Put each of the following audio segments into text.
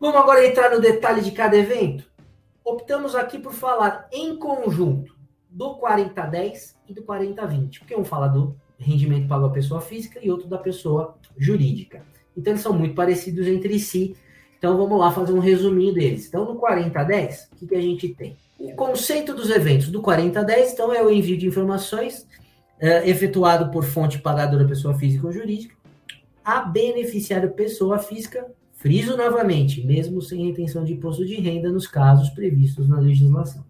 Vamos agora entrar no detalhe de cada evento? Optamos aqui por falar em conjunto do 4010 e do 4020, porque um fala do rendimento pago à pessoa física e outro da pessoa jurídica. Então eles são muito parecidos entre si. Então vamos lá fazer um resuminho deles. Então no 4010, o que, que a gente tem? O conceito dos eventos do 4010, então, é o envio de informações é, efetuado por fonte pagadora pessoa física ou jurídica a beneficiário pessoa física, friso novamente, mesmo sem retenção de imposto de renda nos casos previstos na legislação.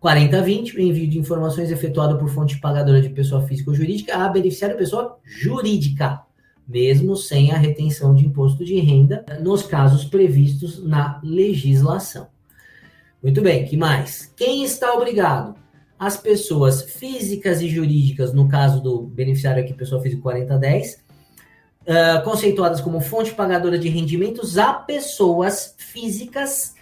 4020, o envio de informações efetuado por fonte pagadora de pessoa física ou jurídica a beneficiário pessoa jurídica, mesmo sem a retenção de imposto de renda nos casos previstos na legislação. Muito bem, que mais? Quem está obrigado? As pessoas físicas e jurídicas, no caso do beneficiário aqui, pessoa física 4010, uh, conceituadas como fonte pagadora de rendimentos a pessoas físicas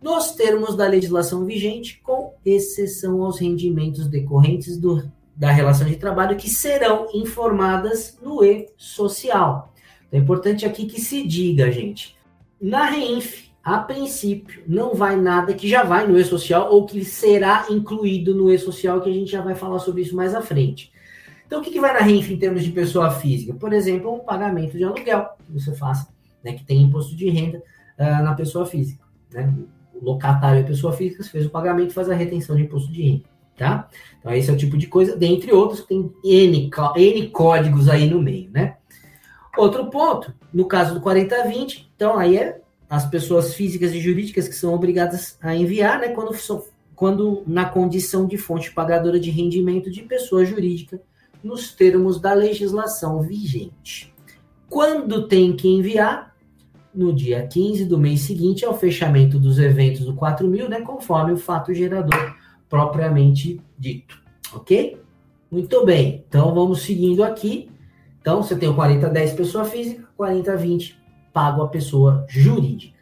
nos termos da legislação vigente, com exceção aos rendimentos decorrentes do, da relação de trabalho que serão informadas no e-social. Então, é importante aqui que se diga, gente, na REINF, a princípio, não vai nada que já vai no e-social ou que será incluído no e-social, que a gente já vai falar sobre isso mais à frente. Então, o que, que vai na REINF em termos de pessoa física? Por exemplo, um pagamento de aluguel que você faça, né, que tem imposto de renda uh, na pessoa física. Né? O locatário é pessoa física, você fez o pagamento faz a retenção de imposto de renda. Tá? Então, esse é o tipo de coisa, dentre outros, tem N, N códigos aí no meio, né? Outro ponto, no caso do 4020, então aí é as pessoas físicas e jurídicas que são obrigadas a enviar, né, quando, quando na condição de fonte pagadora de rendimento de pessoa jurídica, nos termos da legislação vigente. Quando tem que enviar? No dia 15 do mês seguinte ao fechamento dos eventos do 4000, né, conforme o fato gerador propriamente dito. Ok? Muito bem. Então vamos seguindo aqui. Então você tem o 4010 pessoa física, 4020 pago a pessoa jurídica.